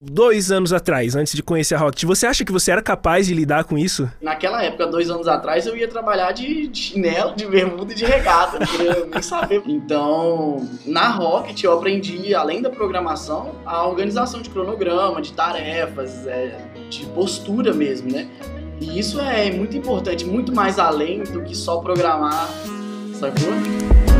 dois anos atrás, antes de conhecer a Rocket, você acha que você era capaz de lidar com isso? Naquela época, dois anos atrás, eu ia trabalhar de, chinelo, de bermuda e de regata, não nem saber. Então, na Rocket eu aprendi, além da programação, a organização de cronograma, de tarefas, é, de postura mesmo, né? E isso é muito importante, muito mais além do que só programar, sacou?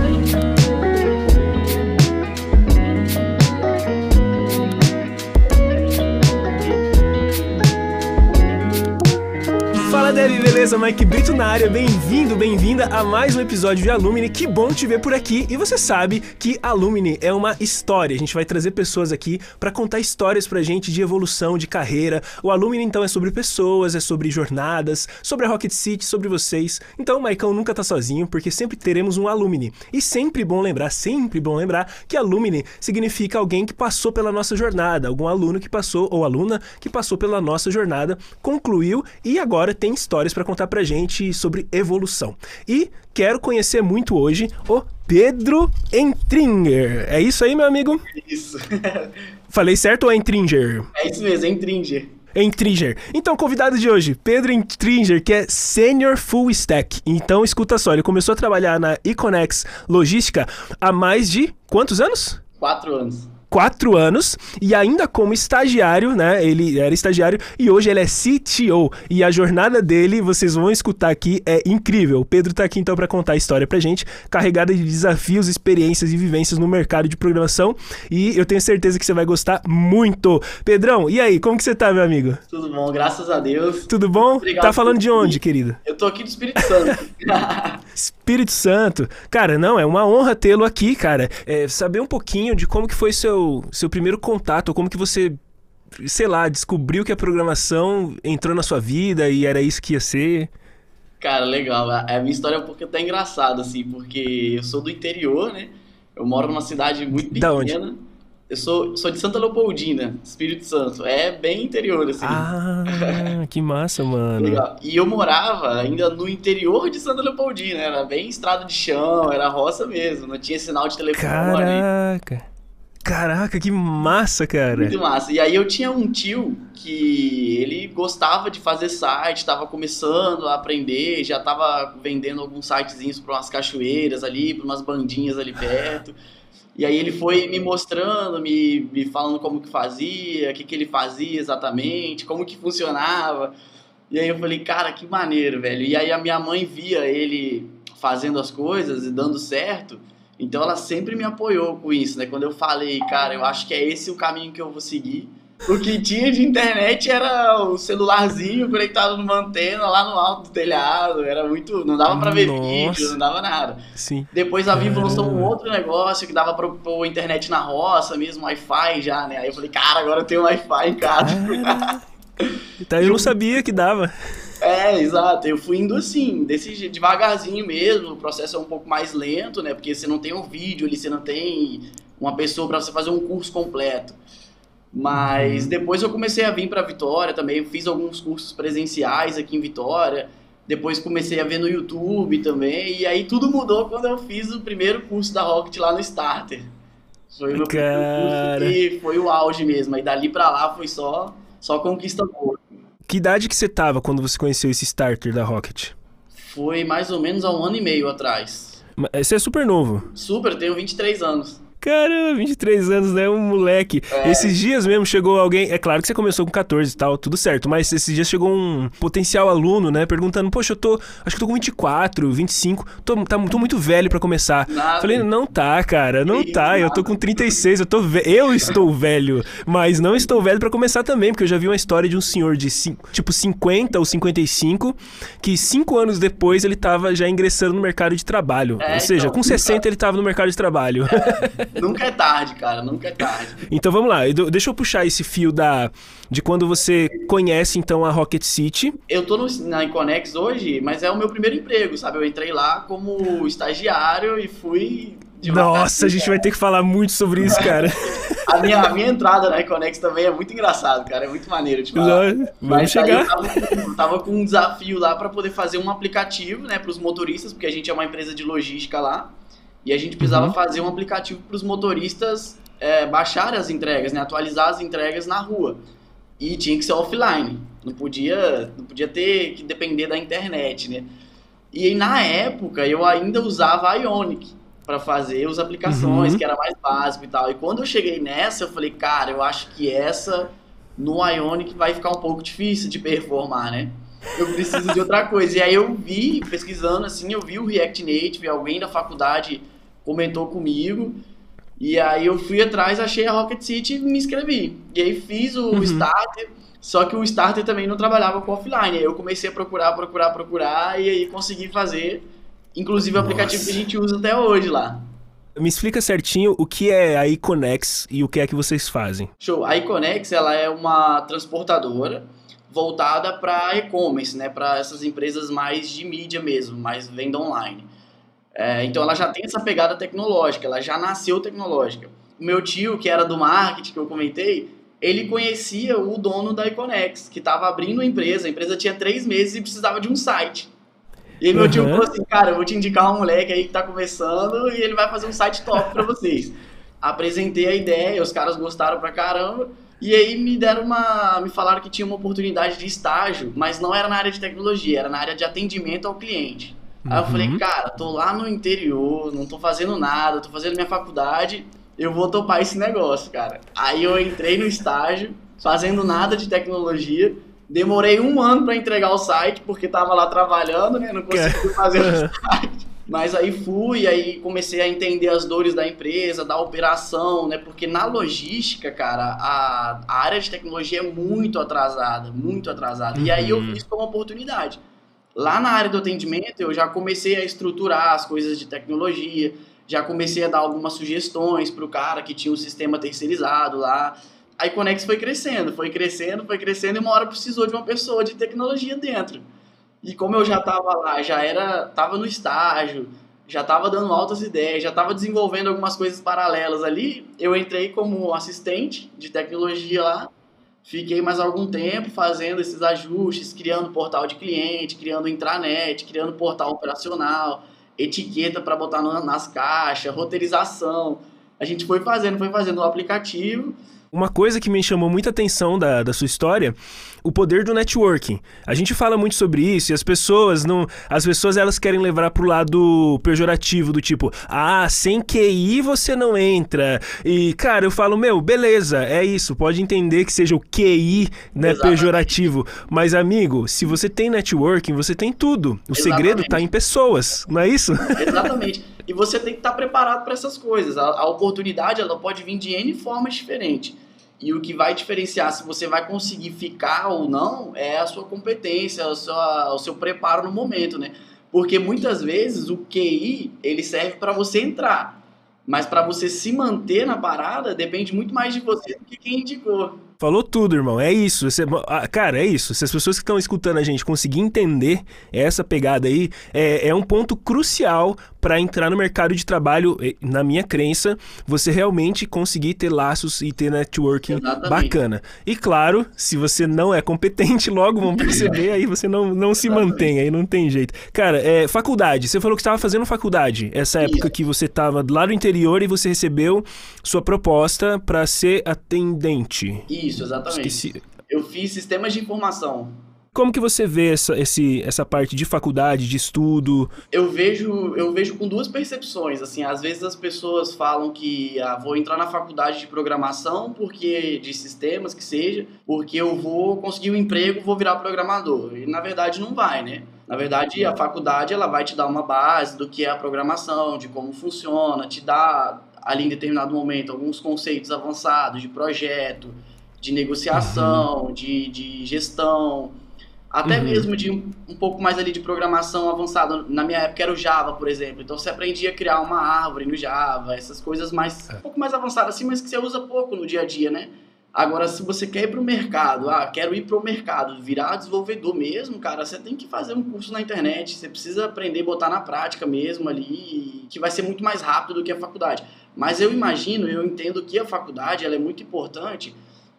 Fala Dev, beleza? Mike Brito na área, bem-vindo, bem-vinda a mais um episódio de Alumni. Que bom te ver por aqui. E você sabe que Alumni é uma história. A gente vai trazer pessoas aqui para contar histórias pra gente de evolução, de carreira. O Alumni então é sobre pessoas, é sobre jornadas, sobre a Rocket City, sobre vocês. Então o Maicão nunca tá sozinho, porque sempre teremos um Alumni. E sempre bom lembrar, sempre bom lembrar que Alumni significa alguém que passou pela nossa jornada, algum aluno que passou ou aluna que passou pela nossa jornada, concluiu e agora tem histórias para contar pra gente sobre evolução. E quero conhecer muito hoje o Pedro Entringer. É isso aí, meu amigo? Isso. Falei certo ou é Entringer? É isso mesmo, é Intringer. Entringer. Então, convidado de hoje, Pedro Entringer, que é Senior Full Stack. Então, escuta só, ele começou a trabalhar na Econex Logística há mais de quantos anos? Quatro anos. Quatro anos e ainda como estagiário, né? Ele era estagiário e hoje ele é CTO. E a jornada dele, vocês vão escutar aqui, é incrível. O Pedro tá aqui então para contar a história pra gente, carregada de desafios, experiências e vivências no mercado de programação. E eu tenho certeza que você vai gostar muito. Pedrão, e aí, como que você tá, meu amigo? Tudo bom, graças a Deus. Tudo bom? Obrigado tá falando de onde, querido? Eu tô aqui do Espírito Santo. Espírito Santo. Cara, não, é uma honra tê-lo aqui, cara. É, saber um pouquinho de como que foi seu, seu primeiro contato, como que você, sei lá, descobriu que a programação entrou na sua vida e era isso que ia ser. Cara, legal. A minha história é um pouco até engraçada, assim, porque eu sou do interior, né? Eu moro numa cidade muito Da onde? Eu sou, sou de Santa Leopoldina, Espírito Santo. É bem interior, assim. Ah, que massa, mano. Legal. E eu morava ainda no interior de Santa Leopoldina, era bem estrada de chão, era roça mesmo, não tinha sinal de telefone. Caraca. Caraca, que massa, cara. Muito massa. E aí eu tinha um tio que ele gostava de fazer site, estava começando a aprender, já estava vendendo alguns sitezinhos para umas cachoeiras ali, para umas bandinhas ali perto. E aí ele foi me mostrando, me, me falando como que fazia, o que, que ele fazia exatamente, como que funcionava. E aí eu falei, cara, que maneiro, velho. E aí a minha mãe via ele fazendo as coisas e dando certo. Então ela sempre me apoiou com isso, né? Quando eu falei, cara, eu acho que é esse o caminho que eu vou seguir. O que tinha de internet era o celularzinho conectado numa antena lá no alto do telhado. Era muito. Não dava pra ver Nossa. vídeo, não dava nada. Sim. Depois a Vivo lançou um outro negócio que dava pra pôr internet na roça mesmo, Wi-Fi já, né? Aí eu falei, cara, agora eu tenho Wi-Fi em casa. Ah, tá, eu não sabia que dava. É, exato. Eu fui indo assim, desse devagarzinho mesmo. O processo é um pouco mais lento, né? Porque você não tem um vídeo ali, você não tem uma pessoa pra você fazer um curso completo. Mas depois eu comecei a vir pra Vitória também. Fiz alguns cursos presenciais aqui em Vitória. Depois comecei a ver no YouTube também. E aí tudo mudou quando eu fiz o primeiro curso da Rocket lá no Starter. Foi o meu primeiro Cara. curso que foi o auge mesmo. Aí dali pra lá foi só, só conquista boa. Que idade que você tava quando você conheceu esse starter da Rocket? Foi mais ou menos há um ano e meio atrás. Ma- Você é super novo. Super, tenho 23 anos. Caramba, 23 anos, né? Um moleque. É. Esses dias mesmo chegou alguém. É claro que você começou com 14 e tal, tudo certo. Mas esses dias chegou um potencial aluno, né? Perguntando: Poxa, eu tô. Acho que eu tô com 24, 25. Tô, tá, tô muito velho pra começar. Nada. Falei: Não tá, cara. Não Que tá. Eu tô com 36. Eu, tô ve- eu estou velho. Mas não estou velho pra começar também. Porque eu já vi uma história de um senhor de tipo 50 ou 55. Que cinco anos depois ele tava já ingressando no mercado de trabalho. É, ou seja, então, com 60 ele tava no mercado de trabalho. Nunca é tarde, cara, nunca é tarde. Então vamos lá, eu- deixa eu puxar esse fio da de quando você conhece então a Rocket City. Eu tô no, na Inconex hoje, mas é o meu primeiro emprego, sabe? Eu entrei lá como estagiário e fui. Nossa, a gente vai ter que falar muito sobre isso, cara. A minha, a minha entrada na Iconex também é muito engraçado, cara. É muito maneiro de falar. Vamos Mas chegar. eu tava, com- tava com um desafio lá para poder fazer um aplicativo, né, para os motoristas, porque a gente é uma empresa de logística lá. E a gente precisava Uhum. fazer um aplicativo para os motoristas é, baixar as entregas, né? Atualizar as entregas na rua. E tinha que ser offline. Não podia, não podia ter que depender da internet, né? E aí, na época eu ainda usava a Ionic para fazer as aplicações, uhum. que era mais básico e tal. E quando eu cheguei nessa, eu falei, cara, eu acho que essa no Ionic vai ficar um pouco difícil de performar, né? Eu preciso de outra coisa. E aí eu vi, pesquisando assim, eu vi o React Native, alguém da faculdade comentou comigo. E aí eu fui atrás, achei a Rocket City e me inscrevi. E aí fiz o uhum. starter, só que o starter também não trabalhava com offline. Aí eu comecei a procurar, procurar, procurar e aí consegui fazer, inclusive o aplicativo que a gente usa até hoje lá. Me explica certinho o que é a Iconex e o que é que vocês fazem. Show. A Iconex, ela é uma transportadora voltada para e-commerce, né, para essas empresas mais de mídia mesmo, mais venda online. É, então ela já tem essa pegada tecnológica, ela já nasceu tecnológica. O meu tio, que era do marketing, que eu comentei, ele conhecia o dono da Iconex, que estava abrindo a empresa. A empresa tinha três meses e precisava de um site. E meu uhum. tio falou assim, cara, eu vou te indicar um moleque aí que está começando e ele vai fazer um site top para vocês. Apresentei a ideia, os caras gostaram pra caramba. E aí me deram uma. me falaram que tinha uma oportunidade de estágio, mas não era na área de tecnologia, era na área de atendimento ao cliente. Uhum. Aí eu falei, uhum. cara, tô lá no interior, não tô fazendo nada, tô fazendo minha faculdade, eu vou topar esse negócio, cara. Aí eu entrei no estágio, fazendo nada de tecnologia. Demorei um ano para entregar o site, porque tava lá trabalhando, né? Não consegui fazer o site. Mas aí fui, aí comecei a entender as dores da empresa, da operação, né? Porque na logística, cara, a, a área de tecnologia é muito atrasada, muito atrasada. Uhum. E aí eu vi uhum. isso como oportunidade. Lá na área do atendimento, eu já comecei a estruturar as coisas de tecnologia, já comecei a dar algumas sugestões para o cara que tinha um sistema terceirizado lá. A Iconex foi crescendo, foi crescendo, foi crescendo e uma hora precisou de uma pessoa de tecnologia dentro. E como eu já estava lá, já era, estava no estágio, já estava dando altas ideias, já estava desenvolvendo algumas coisas paralelas ali, eu entrei como assistente de tecnologia lá. Fiquei mais algum tempo fazendo esses ajustes, criando portal de cliente, criando intranet, criando portal operacional, etiqueta para botar nas caixas, roteirização. A gente foi fazendo, foi fazendo o aplicativo uma coisa que me chamou muita atenção da, da sua história, o poder do networking. A gente fala muito sobre isso e as pessoas não, as pessoas elas querem levar pro lado pejorativo do tipo, ah, sem QI você não entra. E cara, eu falo, meu, beleza, é isso, pode entender que seja o QI, né, pejorativo, mas amigo, se você tem networking, você tem tudo. O Exatamente. segredo tá em pessoas, não é isso? Exatamente. E você tem que estar preparado para essas coisas. A, a oportunidade ela pode vir de N formas diferentes. E o que vai diferenciar se você vai conseguir ficar ou não é a sua competência, a sua, o seu preparo no momento, né? Porque muitas vezes o QI ele serve para você entrar, mas para você se manter na parada depende muito mais de você do que quem indicou. Falou tudo, irmão. É isso. Você, ah, cara, é isso. Se as pessoas que estão escutando a gente conseguirem entender essa pegada aí, é, é um ponto crucial para entrar no mercado de trabalho, na minha crença, você realmente conseguir ter laços e ter networking Exatamente. bacana. E claro, se você não é competente, logo vão perceber, aí você não, não se mantém, aí não tem jeito. Cara, é, faculdade, você falou que estava fazendo faculdade, essa época que você estava lá no interior e você recebeu sua proposta para ser atendente. Isso, exatamente. Esqueci. Eu fiz sistemas de informação como que você vê essa, esse, essa parte de faculdade, de estudo? Eu vejo, eu vejo com duas percepções. Assim, às vezes as pessoas falam que ah, vou entrar na faculdade de programação, porque de sistemas que seja, porque eu vou conseguir um emprego, vou virar programador. E na verdade não vai, né? Na verdade, a faculdade ela vai te dar uma base do que é a programação, de como funciona, te dá ali em determinado momento alguns conceitos avançados de projeto, de negociação, uhum. de, de gestão até uhum. mesmo de um, um, pouco mais ali de programação avançada. Na minha época era o Java, por exemplo. Então você aprendia a criar uma árvore no Java, essas coisas mais é. um pouco mais avançadas assim, mas que você usa pouco no dia a dia, né? Agora, se você quer ir para o mercado, ah, quero ir para o mercado, virar desenvolvedor mesmo, cara, você tem que fazer um curso na internet, você precisa aprender a botar na prática mesmo ali, que vai ser muito mais rápido do que a faculdade. Mas eu imagino, eu entendo que a faculdade ela é muito importante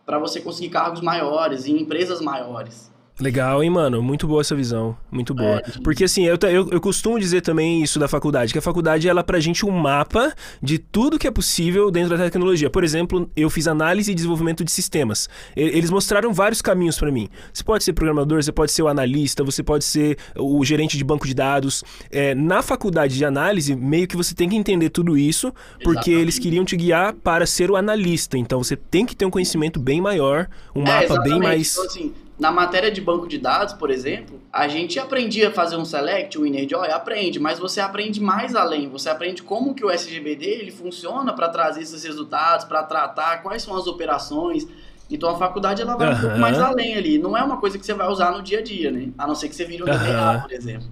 para você conseguir cargos maiores em empresas maiores. Legal, hein, mano? Muito boa essa visão. Muito boa. É, Porque, assim, eu, eu, eu, costumo dizer também isso da faculdade, que a faculdade, ela, pra gente, um mapa de tudo que é possível dentro da tecnologia. Por exemplo, eu fiz análise e desenvolvimento de sistemas. Eles mostraram vários caminhos para mim. Você pode ser programador, você pode ser o analista, você pode ser o gerente de banco de dados. É, na faculdade de análise, meio que você tem que entender tudo isso, porque exatamente. eles queriam te guiar para ser o analista. Então, você tem que ter um conhecimento bem maior, um é, mapa bem mais... Então, assim, na matéria de banco de dados, por exemplo, a gente aprendia a fazer um select, o inner joy, aprende, mas você aprende mais além. Você aprende como que o SGBD ele funciona para trazer esses resultados, para tratar quais são as operações. Então a faculdade ela vai uhum. um pouco mais além ali. Não é uma coisa que você vai usar no dia a dia, né? A não ser que você vire um uhum. DBA, por exemplo.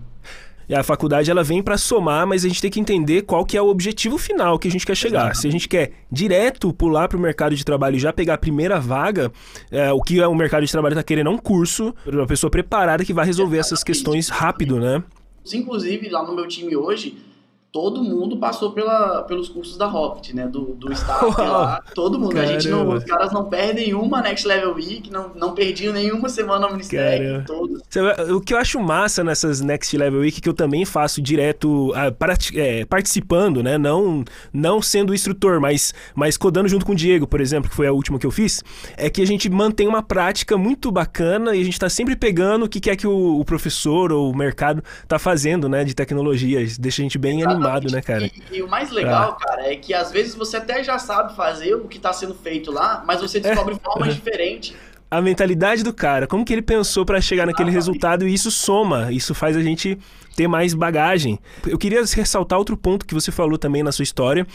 E a faculdade ela vem para somar, mas a gente tem que entender qual que é o objetivo final que a gente quer chegar. Exato. Se a gente quer direto pular para o mercado de trabalho e já pegar a primeira vaga, é, o que o mercado de trabalho está querendo é um curso, uma pessoa preparada que vai resolver essas questões rápido, né? Inclusive, lá no meu time hoje, todo mundo passou pela, pelos cursos da Rocket, né? Do, do staff lá. Todo mundo. Caramba. A gente não, os caras não perdem uma Next Level Week, não, não perdiam nenhuma semana no Ministério. Todos. O que eu acho massa nessas Next Level Week, que eu também faço direto uh, para, é, participando, né? Não, não sendo instrutor, mas, mas codando junto com o Diego, por exemplo, que foi a última que eu fiz, é que a gente mantém uma prática muito bacana e a gente está sempre pegando o que quer que o, o, professor ou o mercado tá fazendo, né? De tecnologia. Deixa a gente bem Exatamente. animado né, cara? E, e, o mais legal, ah. cara, é que às vezes você até já sabe fazer o que está sendo feito lá, mas você descobre é. formas diferentes a mentalidade do cara, como que ele pensou para chegar naquele resultado e isso soma, isso faz a gente ter mais bagagem. Eu queria ressaltar outro ponto que você falou também na sua história,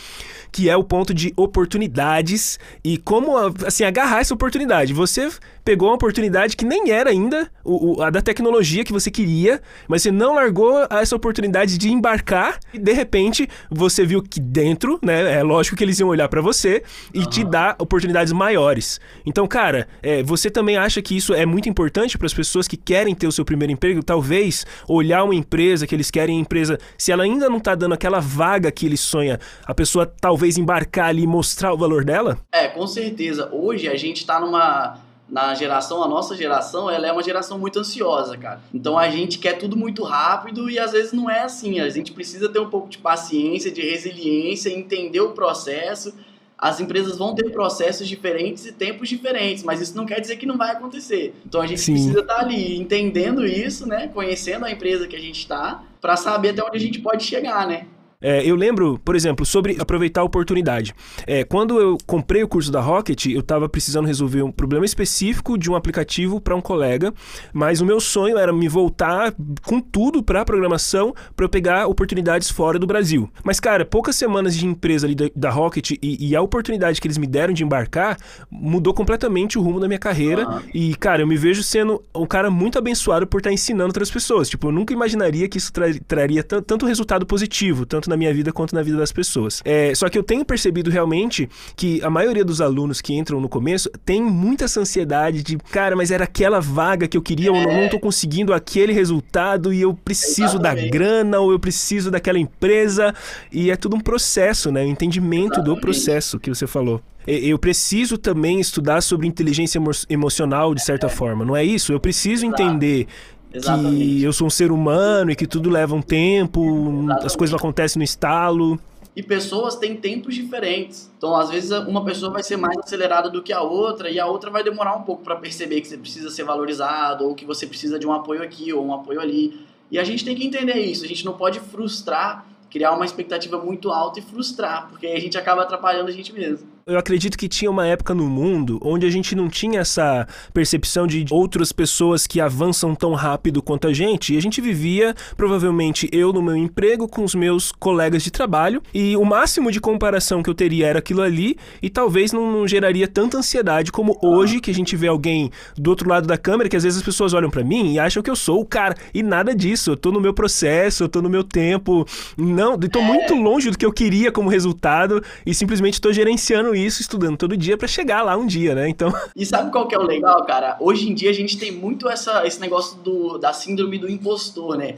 que é o ponto de oportunidades e como assim agarrar essa oportunidade. Você pegou uma oportunidade que nem era ainda o, a da tecnologia que você queria, mas você não largou essa oportunidade de embarcar e de repente você viu que dentro, né, é lógico que eles iam olhar para você e uhum. te dar oportunidades maiores. Então, cara, é, você também acha que isso é muito importante para as pessoas que querem ter o seu primeiro emprego, talvez olhar uma empresa que eles querem a empresa, se ela ainda não está dando aquela vaga que ele sonha, a pessoa talvez embarcar ali e mostrar o valor dela? É, com certeza. Hoje a gente está numa na geração, a nossa geração, ela é uma geração muito ansiosa, cara. Então a gente quer tudo muito rápido e às vezes não é assim. A gente precisa ter um pouco de paciência, de resiliência, entender o processo. As empresas vão ter processos diferentes e tempos diferentes, mas isso não quer dizer que não vai acontecer. Então a gente Sim. precisa estar ali entendendo isso, né? Conhecendo a empresa que a gente está, para saber até onde a gente pode chegar, né? É, eu lembro, por exemplo, sobre aproveitar a oportunidade. É, quando eu comprei o curso da Rocket, eu estava precisando resolver um problema específico de um aplicativo para um colega, mas o meu sonho era me voltar com tudo para programação para eu pegar oportunidades fora do Brasil. Mas, cara, poucas semanas de empresa ali da, da Rocket e, e, a oportunidade que eles me deram de embarcar mudou completamente o rumo da minha carreira. Ah. E, cara, eu me vejo sendo um cara muito abençoado por estar ensinando outras pessoas. Tipo, eu nunca imaginaria que isso tra traria tanto resultado positivo, tanto na minha vida quanto na vida das pessoas. É, só que eu tenho percebido realmente que a maioria dos alunos que entram no começo tem muita essa ansiedade de, cara, mas era aquela vaga que eu queria, é. eu não, estou conseguindo aquele resultado e eu preciso Exatamente. da grana ou eu preciso daquela empresa. E é tudo um processo, né? O entendimento Exatamente. do processo que você falou eu preciso também estudar sobre inteligência emocional de certa é. forma, não é isso? Eu preciso entender Exatamente. que eu sou um ser humano e que tudo leva um tempo, Exatamente. as coisas não acontecem no estalo. E pessoas têm tempos diferentes. Então, às vezes, uma pessoa vai ser mais acelerada do que a outra, e a outra vai demorar um pouco para perceber que você precisa ser valorizado, ou que você precisa de um apoio aqui, ou um apoio ali. E a gente tem que entender isso. A gente não pode frustrar, criar uma expectativa muito alta e frustrar, porque aí a gente acaba atrapalhando a gente mesmo eu acredito que tinha uma época no mundo onde a gente não tinha essa percepção de outras pessoas que avançam tão rápido quanto a gente. E a gente vivia, provavelmente, eu no meu emprego com os meus colegas de trabalho, e o máximo de comparação que eu teria era aquilo ali, e talvez não, não geraria tanta ansiedade como hoje, que a gente vê alguém do outro lado da câmera, que às vezes as pessoas olham para mim e acham que eu sou o cara. E nada disso, eu tô no meu processo, eu tô no meu tempo. Não, tô muito longe do que eu queria como resultado e simplesmente tô gerenciando isso, estudando todo dia para chegar lá um dia, né? Então. E sabe qual que é o legal, cara? Hoje em dia a gente tem muito essa, esse negócio do, da síndrome do impostor, né?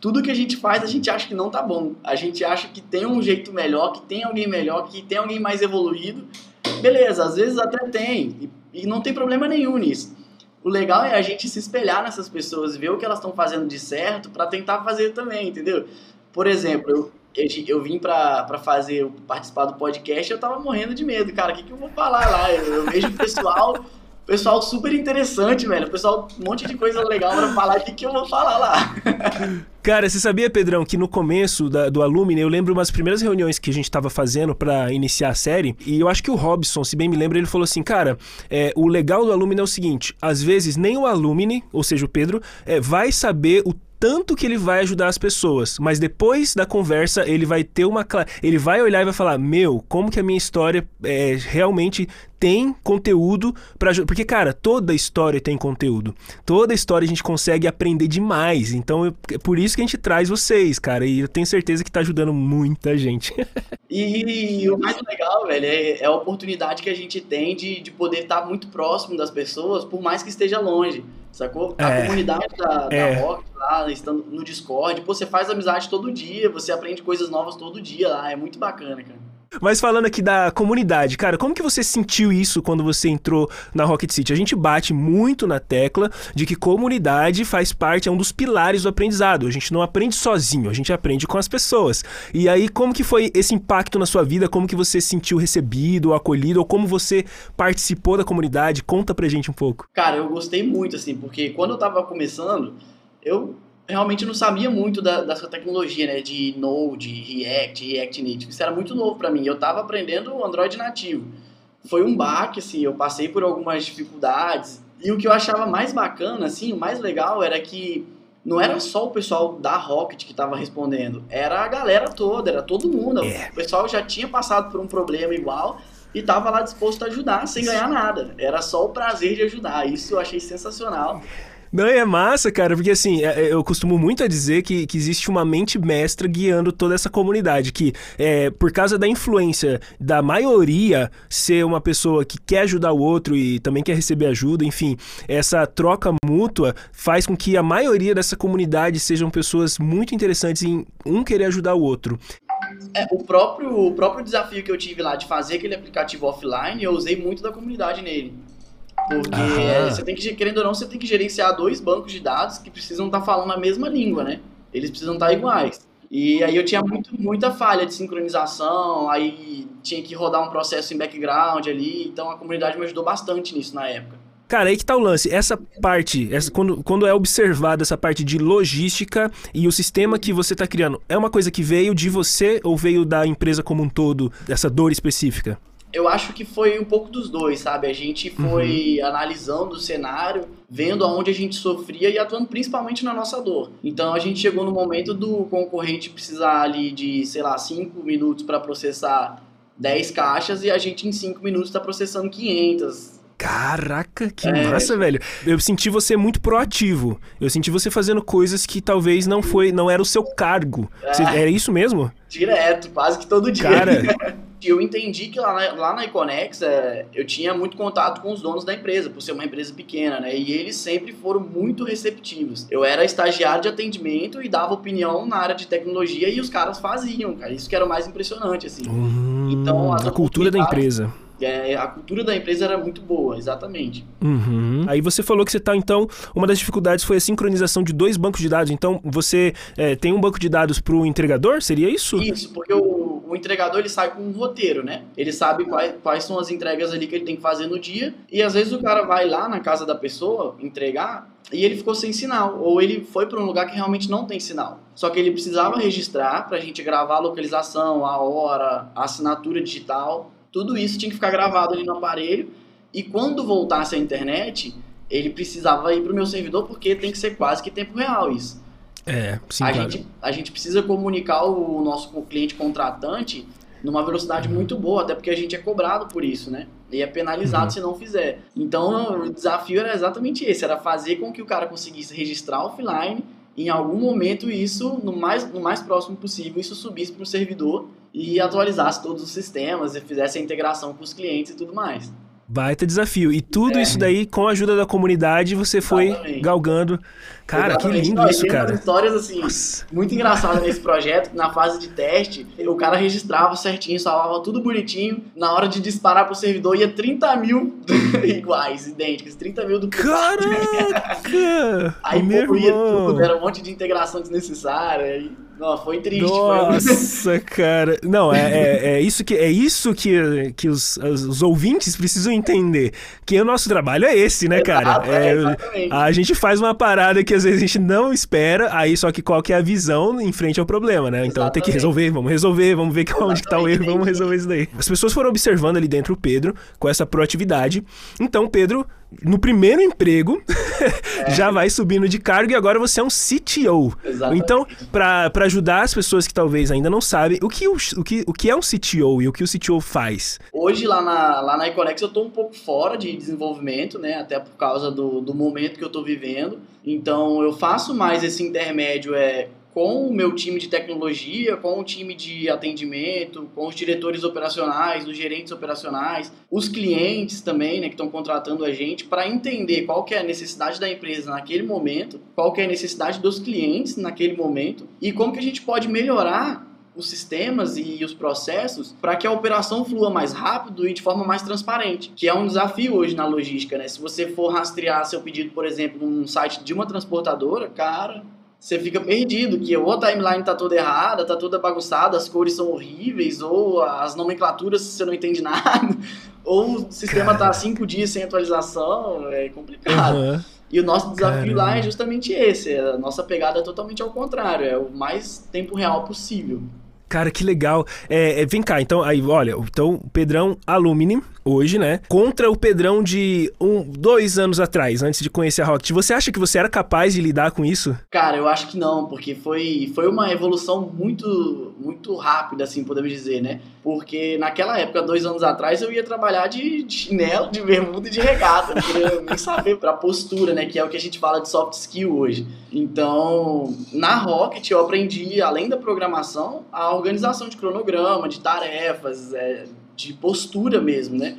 Tudo que a gente faz, a gente acha que não tá bom. A gente acha que tem um jeito melhor, que tem alguém melhor, que tem alguém mais evoluído. Beleza, às vezes até tem. E, e não tem problema nenhum nisso. O legal é a gente se espelhar nessas pessoas, ver o que elas estão fazendo de certo para tentar fazer também, entendeu? Por exemplo, eu, eu, eu vim para fazer, participar do podcast eu tava morrendo de medo, cara, o que, que eu vou falar lá? Eu, eu vejo o pessoal pessoal super interessante, velho. Pessoal, um monte de coisa legal pra falar. O que, que eu vou falar lá? Cara, você sabia, Pedrão, que no começo da, do Alumni, eu lembro umas primeiras reuniões que a gente tava fazendo para iniciar a série, e eu acho que o Robson, se bem me lembro, ele falou assim, cara, é, o legal do Alumni é o seguinte, às vezes nem o Alumni, ou seja, o Pedro, é, vai saber o tanto que ele vai ajudar as pessoas, mas depois da conversa ele vai ter uma ele vai olhar e vai falar: "Meu, como que a minha história é, realmente tem conteúdo para porque cara, toda história tem conteúdo. Toda história a gente consegue aprender demais. Então eu, é por isso que a gente traz vocês, cara, e eu tenho certeza que tá ajudando muita gente. e, o mais legal, velho, é, é, a oportunidade que a gente tem de, de poder estar muito próximo das pessoas, por mais que esteja longe. Sacou? A é, comunidade da, é. da Rock lá, estando no Discord, pô, você faz amizade todo dia, você aprende coisas novas todo dia lá, é muito bacana, cara. Mas falando aqui da comunidade, cara, como que você sentiu isso quando você entrou na Rocket City? A gente bate muito na tecla de que comunidade faz parte, é um dos pilares do aprendizado. A gente não aprende sozinho, a gente aprende com as pessoas. E aí, como que foi esse impacto na sua vida? Como que você se sentiu recebido, acolhido, ou como você participou da comunidade? Conta pra gente um pouco. Cara, eu gostei muito, assim, porque quando eu tava começando, eu realmente não sabia muito da, dessa tecnologia, né, de Node, React, React Native. Isso era muito novo para mim. Eu estava aprendendo Android nativo. Foi um baque, assim, eu passei por algumas dificuldades. E o que eu achava mais bacana, assim, o mais legal era que não era só o pessoal da Rocket que estava respondendo, era a galera toda, era todo mundo. É. O pessoal já tinha passado por um problema igual e estava lá disposto a ajudar sem ganhar nada. Era só o prazer de ajudar. Isso eu achei sensacional. Não, é massa, cara, porque assim, é, é, eu costumo muito a dizer que, que existe uma mente mestra guiando toda essa comunidade, que é, por causa da influência da maioria ser uma pessoa que quer ajudar o outro e também quer receber ajuda, enfim, essa troca mútua faz com que a maioria dessa comunidade sejam pessoas muito interessantes em um querer ajudar o outro. É, o, próprio, o próprio desafio que eu tive lá de fazer aquele aplicativo offline, eu usei muito da comunidade nele. Porque é, você tem que, querendo ou não, você tem que gerenciar dois bancos de dados que precisam estar tá falando a mesma língua, né? Eles precisam estar tá iguais. E aí eu tinha muito, muita falha de sincronização, aí tinha que rodar um processo em background ali, então a comunidade me ajudou bastante nisso na época. Cara, aí que tá o lance. Essa parte, essa, quando, quando é observada essa parte de logística e o sistema que você está criando, é uma coisa que veio de você ou veio da empresa como um todo, essa dor específica? Eu acho que foi um pouco dos dois, sabe? A gente foi uhum. analisando o cenário, vendo aonde a gente sofria e atuando principalmente na nossa dor. Então a gente chegou no momento do concorrente precisar ali de, sei lá, 5 minutos para processar 10 caixas e a gente em 5 minutos está processando 500, Caraca, que é. massa, velho. Eu senti você muito proativo. Eu senti você fazendo coisas que talvez não foi, não era o seu cargo. É. Você, era isso mesmo? Direto, quase que todo dia. Cara, eu entendi que lá na, lá na Iconex é, eu tinha muito contato com os donos da empresa, por ser uma empresa pequena, né? E eles sempre foram muito receptivos. Eu era estagiário de atendimento e dava opinião na área de tecnologia e os caras faziam, cara. Isso que era o mais impressionante, assim. Hum, então, a cultura da empresa. É, a cultura da empresa era muito boa, exatamente. Uhum. Aí você falou que você está, então, uma das dificuldades foi a sincronização de dois bancos de dados. Então, você é, tem um banco de dados para o entregador? Seria isso? Isso, porque o, o, entregador ele sai com um roteiro, né? Ele sabe quais, quais são as entregas ali que ele tem que fazer no dia. E às vezes o cara vai lá na casa da pessoa entregar e ele ficou sem sinal. Ou ele foi para um lugar que realmente não tem sinal. Só que ele precisava registrar para a gente gravar a localização, a hora, a assinatura digital tudo isso tinha que ficar gravado ali no aparelho. E quando voltasse a internet, ele precisava ir para o meu servidor porque tem que ser quase que tempo real isso. É, sim, a, claro. gente, a gente precisa comunicar o nosso cliente contratante numa velocidade uhum. muito boa, até porque a gente é cobrado por isso, né? E é penalizado uhum. se não fizer. Então, o desafio era exatamente esse, era fazer com que o cara conseguisse registrar offline, em algum momento isso, no mais, no mais próximo possível, isso subisse para o servidor e atualizasse todos os sistemas e fizesse a integração com os clientes e tudo mais. Baita desafio. E tudo é. isso daí, com a ajuda da comunidade, você foi Exatamente. galgando. Cara, Exatamente. que lindo Não, isso, cara. histórias, assim, Nossa. muito engraçadas nesse projeto. Na fase de teste, o cara registrava certinho, salvava tudo bonitinho. Na hora de disparar pro servidor, ia 30 mil iguais, idênticos. 30 mil do Caraca! Aí concluía tudo, era um monte de integração desnecessária. Aí... Não, foi triste. Nossa, foi... cara. Não, é, é, é, isso que, é isso que, que os, os, ouvintes precisam entender. Que o nosso trabalho é esse, né, cara? É, é a gente faz uma parada que às vezes a gente não espera, aí só que qual que é a visão em frente ao problema, né? Então tem que resolver, vamos resolver, vamos ver onde que tá o erro, vamos resolver isso daí. As pessoas foram observando ali dentro o Pedro com essa proatividade. Então, Pedro no primeiro emprego, é. já vai subindo de cargo e agora você é um CTO. Exatamente. Então, para ajudar as pessoas que talvez ainda não sabem, o que, o, o, que, o que é um CTO e o que o CTO faz? Hoje, lá na, lá na Econex, eu estou um pouco fora de desenvolvimento, né? Até por causa do, do momento que eu estou vivendo. Então, eu faço mais esse intermédio é, com o meu time de tecnologia, com o time de atendimento, com os diretores operacionais, os gerentes operacionais, os clientes também, né, que estão contratando a gente, para entender qual que é a necessidade da empresa naquele momento, qual que é a necessidade dos clientes naquele momento e como que a gente pode melhorar os sistemas e os processos para que a operação flua mais rápido e de forma mais transparente, que é um desafio hoje na logística, né? Se você for rastrear seu pedido, por exemplo, num site de uma transportadora, cara, você fica perdido, que ou a timeline tá toda errada, tá toda bagunçada, as cores são horríveis, ou as nomenclaturas você não entende nada, ou o sistema Cara. tá cinco dias sem atualização, é complicado. Uhum. E o nosso desafio Caramba. lá é justamente esse, a nossa pegada é totalmente ao contrário, é o mais tempo real possível. Cara, que legal. É, é, vem cá, então, aí, olha, então, Pedrão Alumni, hoje, né? Contra o Pedrão de um, dois anos atrás, antes de conhecer a Rocket. Você acha que você era capaz de lidar com isso? Cara, eu acho que não, porque foi, foi uma evolução muito, muito rápida, assim, podemos dizer, né? Porque naquela época, dois anos atrás, eu ia trabalhar de, de chinelo, de bermuda e de regata. Não queria nem saber pra postura, né? Que é o que a gente fala de soft skill hoje. Então, na Rocket, eu aprendi, além da programação, a organização de cronograma, de tarefas, é, de postura mesmo, né?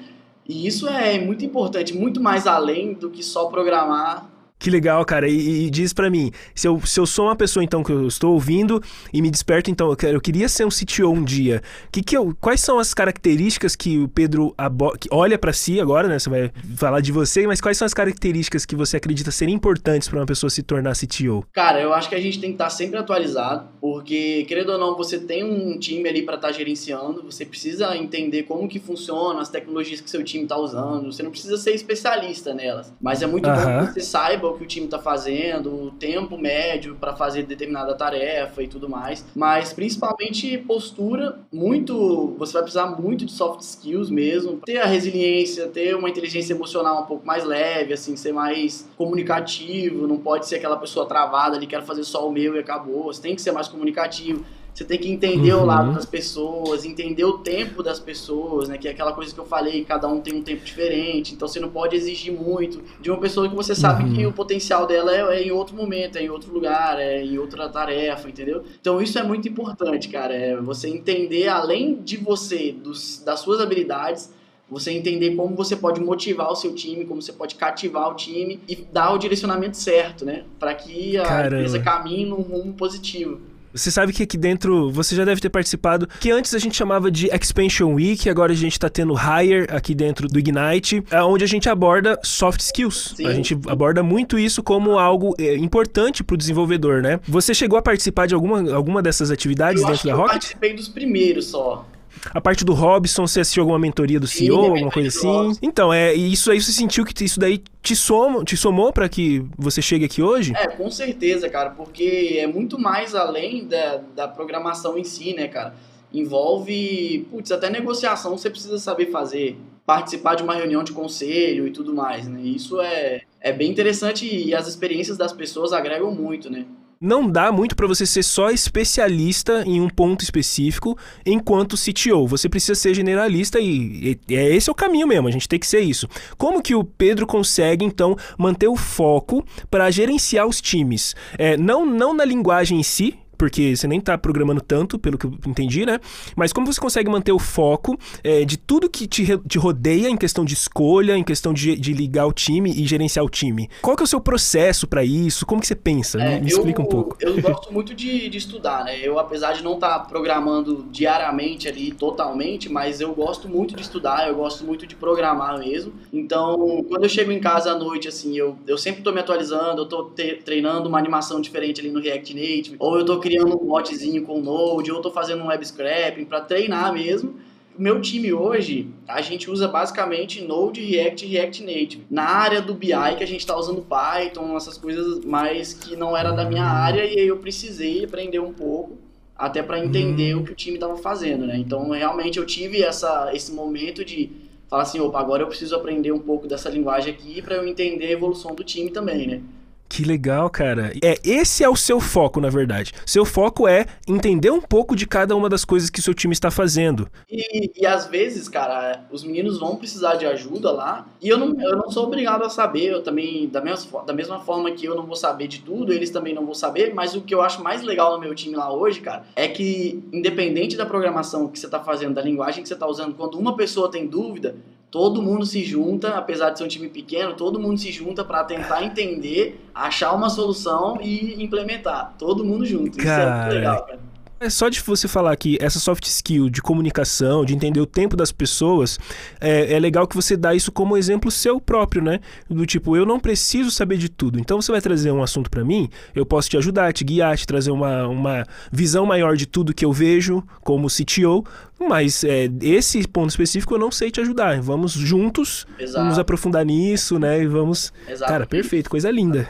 E isso é muito importante, muito mais além do que só programar que legal, cara. E, e diz para mim, se eu, se eu sou uma pessoa, então, que eu estou ouvindo e me desperto, então, eu, quero, eu queria ser um CTO um dia. Que que eu, quais são as características que o Pedro que olha para si agora, né? Você vai falar de você, mas quais são as características que você acredita serem importantes para uma pessoa se tornar CTO? Cara, eu acho que a gente tem que estar sempre atualizado, porque, querendo ou não, você tem um time ali para estar tá gerenciando, você precisa entender como que funciona, as tecnologias que seu time está usando, você não precisa ser especialista nelas, mas é muito uh -huh. bom que você saiba o que o time está fazendo, o tempo médio para fazer determinada tarefa e tudo mais. Mas principalmente postura, muito. Você vai precisar muito de soft skills mesmo. Ter a resiliência, ter uma inteligência emocional um pouco mais leve, assim, ser mais comunicativo. Não pode ser aquela pessoa travada ali, quero fazer só o meu e acabou. Você tem que ser mais comunicativo você tem que entender uhum. o lado das pessoas, entender o tempo das pessoas, né? Que é aquela coisa que eu falei, cada um tem um tempo diferente. Então você não pode exigir muito de uma pessoa que você sabe uhum. que o potencial dela é, é, em outro momento, é em outro lugar, é em outra tarefa, entendeu? Então isso é muito importante, cara. É você entender além de você, dos, das suas habilidades, você entender como você pode motivar o seu time, como você pode cativar o time e dar o direcionamento certo, né? Para que a Caramba. empresa caminhe num rumo positivo. Você sabe que aqui dentro você já deve ter participado, que antes a gente chamava de Expansion Week, agora a gente está tendo Hire aqui dentro do Ignite, é onde a gente aborda soft skills. Sim. A gente aborda muito isso como algo é, importante para o desenvolvedor, né? Você chegou a participar de alguma, alguma dessas atividades eu dentro da Rocket? Eu participei dos primeiros só. A parte do Robson, você assistiu alguma mentoria do CEO, Sim, alguma coisa assim? Então, é, isso aí você sentiu que isso daí te, soma, te somou para que você chegue aqui hoje? É, com certeza, cara, porque é muito mais além da, da programação em si, né, cara? Envolve, putz, até negociação você precisa saber fazer, participar de uma reunião de conselho e tudo mais, né? Isso é, é bem interessante e as experiências das pessoas agregam muito, né? Não dá muito para você ser só especialista em um ponto específico enquanto CTO. Você precisa ser generalista e, e é esse é o caminho mesmo, a gente tem que ser isso. Como que o Pedro consegue então manter o foco para gerenciar os times? É, não, não na linguagem em si, porque você nem tá programando tanto, pelo que eu entendi, né? Mas como você consegue manter o foco é, de tudo que te, te rodeia em questão de escolha, em questão de, de ligar o time e gerenciar o time? Qual que é o seu processo para isso? Como que você pensa? É, Me eu, explica um pouco. Eu gosto muito de, de estudar, né? Eu, apesar de não estar tá programando diariamente ali, totalmente, mas eu gosto muito de estudar, eu gosto muito de programar mesmo. Então, quando eu chego em casa à noite, assim, eu, eu sempre tô me atualizando, eu tô te, treinando uma animação diferente ali no React Native, ou eu tô criando um botzinho com Node, ou tô fazendo um web scraping para treinar mesmo meu time hoje, a gente usa basicamente Node, React e React Native. Na área do BI, que a gente está usando Python, essas coisas mais que não era da minha área, e aí eu precisei aprender um pouco, até para entender hum. o que o time estava fazendo, né? Então, realmente, eu tive essa, esse momento de falar assim, opa, agora eu preciso aprender um pouco dessa linguagem aqui para eu entender a evolução do time também, né? Que legal, cara. É, esse é o seu foco, na verdade. Seu foco é entender um pouco de cada uma das coisas que seu time está fazendo. E, e às vezes, cara, os meninos vão precisar de ajuda lá, e eu não, eu não sou obrigado a saber, eu também, da mesma, da mesma forma que eu não vou saber de tudo, eles também não vão saber, mas o que eu acho mais legal no meu time lá hoje, cara, é que independente da programação que você está fazendo, da linguagem que você está usando, quando uma pessoa tem dúvida, todo mundo se junta, apesar de ser um time pequeno, todo mundo se junta para tentar entender, achar uma solução e implementar. Todo mundo junto. Cara, Isso é muito legal, cara. É só de você falar que essa soft skill de comunicação, de entender o tempo das pessoas, é, é, legal que você dá isso como exemplo seu próprio, né? Do tipo, eu não preciso saber de tudo. Então você vai trazer um assunto para mim, eu posso te ajudar, te guiar, te trazer uma, uma visão maior de tudo que eu vejo como CTO, mas é, esse ponto específico eu não sei te ajudar. Vamos juntos, Exato. vamos aprofundar nisso, né? E vamos. Exato. Cara, perfeito, coisa linda.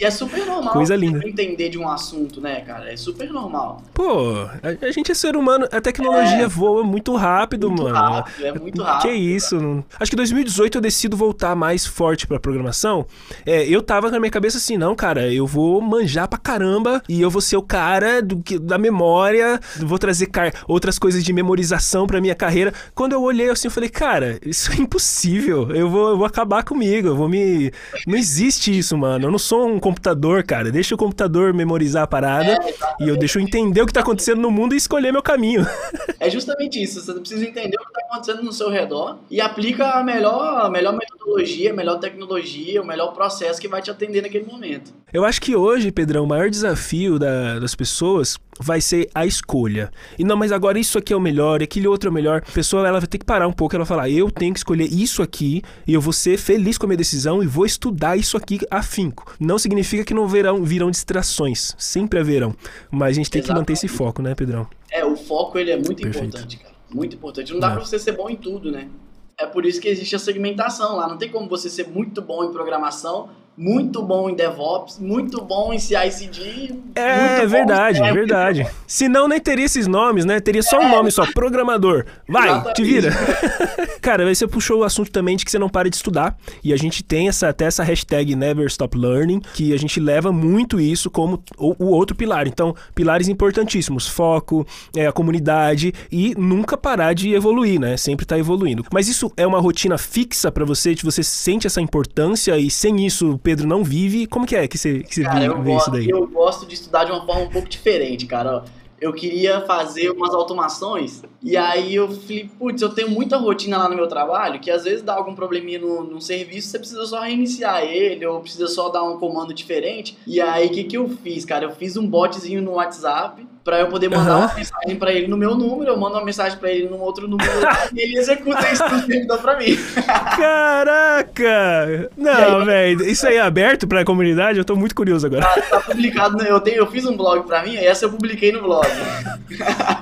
E é super normal coisa linda. entender de um assunto, né, cara? É super normal. Pô, a, a gente é ser humano, a tecnologia é. voa muito rápido, muito mano. Rápido, é muito rápido. Que isso? Acho que 2018 eu decido voltar mais forte pra programação. É, eu tava na minha cabeça assim, não, cara, eu vou manjar pra caramba e eu vou ser o cara do, da memória, vou trazer outras coisas de memorização pra minha carreira. Quando eu olhei assim, eu falei, cara, isso é impossível. Eu vou, eu vou acabar comigo. Eu vou me. Não existe isso, mano. Eu não sou um computador, cara. Deixa o computador memorizar a parada é, e eu deixo eu entender o que tá acontecendo no mundo e escolher meu caminho. É justamente isso. Você precisa entender o que tá acontecendo no seu redor e aplica a melhor, a melhor metodologia, a melhor tecnologia, o melhor processo que vai te atender naquele momento. Eu acho que hoje, Pedrão, o maior desafio da, das pessoas vai ser a escolha. E não, mas agora isso aqui é o melhor, aquele outro é o melhor. A pessoa ela vai ter que parar um pouco, ela vai falar: "Eu tenho que escolher isso aqui e eu vou ser feliz com a minha decisão e vou estudar isso aqui afinco". Não significa que não verão, virão distrações, sempre haverão, mas a gente tem Exatamente. que manter esse foco, né, Pedrão? É, o foco ele é muito Perfeito. importante, cara. Muito importante. Não dá é. para você ser bom em tudo, né? É por isso que existe a segmentação lá. Não tem como você ser muito bom em programação, muito bom em DevOps, muito bom em CI/CD. É, verdade, é verdade. Senão nem teria esses nomes, né? Teria só é. um nome só, programador. Vai, Exatamente. te vira. Cara, aí você puxou o assunto também de que você não para de estudar. E a gente tem essa, até essa hashtag Never Stop Learning, que a gente leva muito isso como o, o outro pilar. Então, pilares importantíssimos: foco, é, a comunidade e nunca parar de evoluir, né? Sempre tá evoluindo. Mas isso é uma rotina fixa para você? Você sente essa importância e sem isso Pedro não vive. Como que é que você, que você cara, vê, eu vê gosto, isso daí? Eu gosto de estudar de uma forma um pouco diferente, cara. Eu queria fazer umas automações e aí eu falei, putz, eu tenho muita rotina lá no meu trabalho que às vezes dá algum probleminha no, no serviço, você precisa só reiniciar ele ou precisa só dar um comando diferente. E aí o que, que eu fiz, cara? Eu fiz um botzinho no WhatsApp para eu poder mandar uhum. uma mensagem para ele no meu número, eu mando uma mensagem para ele num outro número e ele executa isso no servidor para mim. Caraca! Não, velho, isso aí é aberto para a comunidade? Eu tô muito curioso agora. Tá, tá publicado, né? eu, tenho, eu fiz um blog para mim, e essa eu publiquei no blog.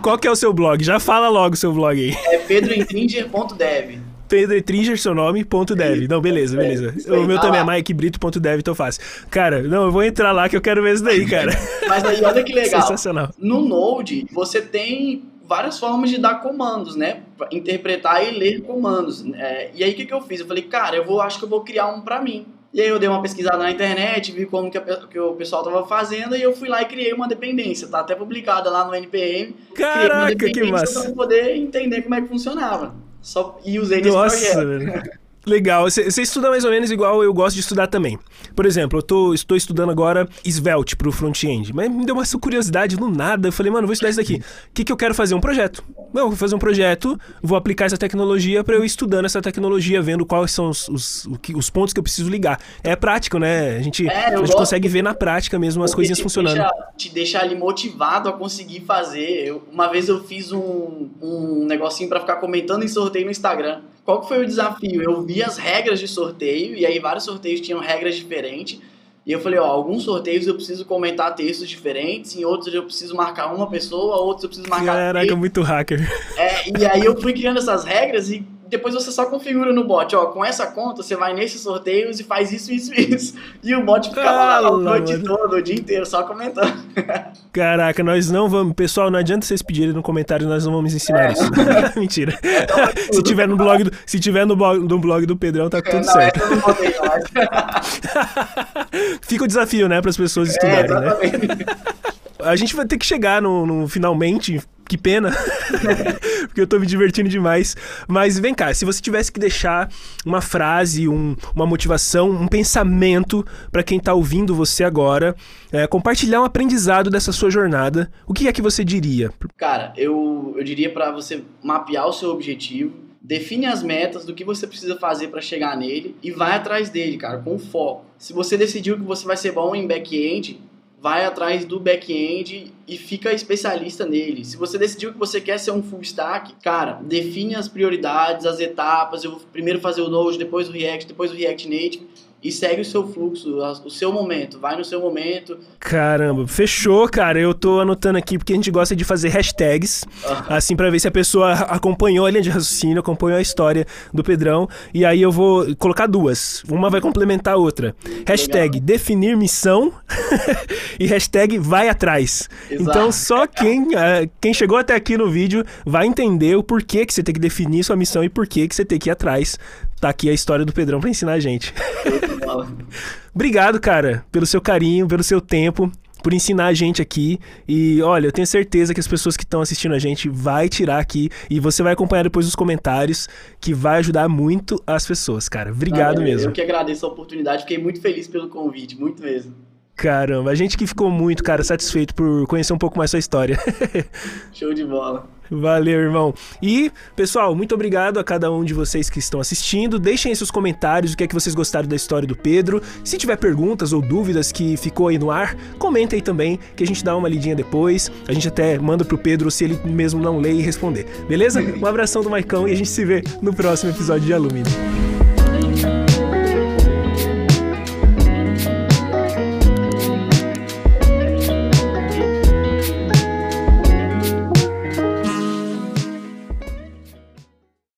Qual que é o seu blog? Já fala logo o seu blog aí. É pedrointringer.dev. Pedro Etringer, seu nome, ponto dev. Não, beleza, beleza. É, o meu também é mikebrito.dev, então fácil. Cara, não, eu vou entrar lá que eu quero ver isso daí, cara. Mas aí, olha que legal. Sensacional. No Node, você tem várias formas de dar comandos, né? Interpretar e ler comandos. É, e aí, o que, que eu fiz? Eu falei, cara, eu vou, acho que eu vou criar um para mim. E aí eu dei uma pesquisada na internet, vi como que, a, que o pessoal tava fazendo e eu fui lá e criei uma dependência. Tá até publicada lá no NPM. Caraca, que massa! Pra poder entender como é que funcionava. Só, e usei nesse Nossa, projeto. Legal. Você estuda mais ou menos igual eu gosto de estudar também. Por exemplo, eu tô, estou estudando agora Svelte pro front-end, mas me deu uma curiosidade do nada. Eu falei, mano, vou estudar isso daqui. O que, que eu quero fazer? Um projeto. Não, vou fazer um projeto, vou aplicar essa tecnologia para eu ir estudando essa tecnologia, vendo quais são os, os, os pontos que eu preciso ligar. É prático, né? A gente, é, a gente consegue ver na prática mesmo as coisinhas funcionando. Deixa, te deixa ali motivado a conseguir fazer. Eu, uma vez eu fiz um, um negocinho para ficar comentando em sorteio no Instagram. Qual que foi o desafio? Eu vi as regras de sorteio, e aí vários sorteios tinham regras diferentes. E eu falei, ó, alguns sorteios eu preciso comentar textos diferentes, em outros eu preciso marcar uma pessoa, outros eu preciso marcar. Caraca, três. muito hacker. É, e aí eu fui criando essas regras e depois você só configura no bot, ó, com essa conta você vai nesses sorteios e faz isso, isso, isso. E o bot fica ah, lá o noite todo, o dia inteiro, só comentando. Caraca, nós não vamos. Pessoal, não adianta vocês pedirem no comentário, nós não vamos ensinar é. isso. Mentira. É, se tiver no blog do, se tiver no blog, no blog do Pedrão, tá tudo não, certo. Eu não botei mais. Fica o desafio, né, para as pessoas estudarem, é, né? A gente vai ter que chegar no, no finalmente que pena, porque eu tô me divertindo demais. Mas vem cá, se você tivesse que deixar uma frase, um, uma motivação, um pensamento para quem tá ouvindo você agora, é, compartilhar um aprendizado dessa sua jornada, o que é que você diria? Cara, eu, eu diria para você mapear o seu objetivo, define as metas do que você precisa fazer para chegar nele e vai atrás dele, cara, com foco. Se você decidiu que você vai ser bom em back-end, vai atrás do back-end e fica especialista nele. Se você decidiu que você quer ser um full stack, cara, define as prioridades, as etapas. Eu vou primeiro fazer o Node, depois o React, depois o React Native e segue o seu fluxo, o seu momento, vai no seu momento. Caramba, fechou, cara. Eu tô anotando aqui porque a gente gosta de fazer hashtags, assim para ver se a pessoa acompanhou a linha de raciocínio, acompanhou a história do Pedrão, e aí eu vou colocar duas. Uma vai complementar a outra. Hashtag Legal. definir missão e hashtag vai atrás. Exato. Então só quem, uh, quem chegou até aqui no vídeo vai entender o porquê que você tem que definir sua missão e porquê que você tem que ir atrás tá aqui a história do Pedrão para ensinar a gente. Obrigado, cara, pelo seu carinho, pelo seu tempo, por ensinar a gente aqui. E olha, eu tenho certeza que as pessoas que estão assistindo a gente vai tirar aqui e você vai acompanhar depois os comentários, que vai ajudar muito as pessoas, cara. Obrigado ah, mesmo. Eu que agradeço a oportunidade, fiquei muito feliz pelo convite, muito mesmo. Caramba, a gente que ficou muito, cara, satisfeito por conhecer um pouco mais sua história. Show de bola. Valeu, irmão. E, pessoal, muito obrigado a cada um de vocês que estão assistindo. Deixem aí seus comentários o que é que vocês gostaram da história do Pedro. Se tiver perguntas ou dúvidas que ficou aí no ar, comenta aí também, que a gente dá uma lidinha depois. A gente até manda pro Pedro se ele mesmo não ler e responder. Beleza? Um abração do Maicão e a gente se vê no próximo episódio de Alumínio.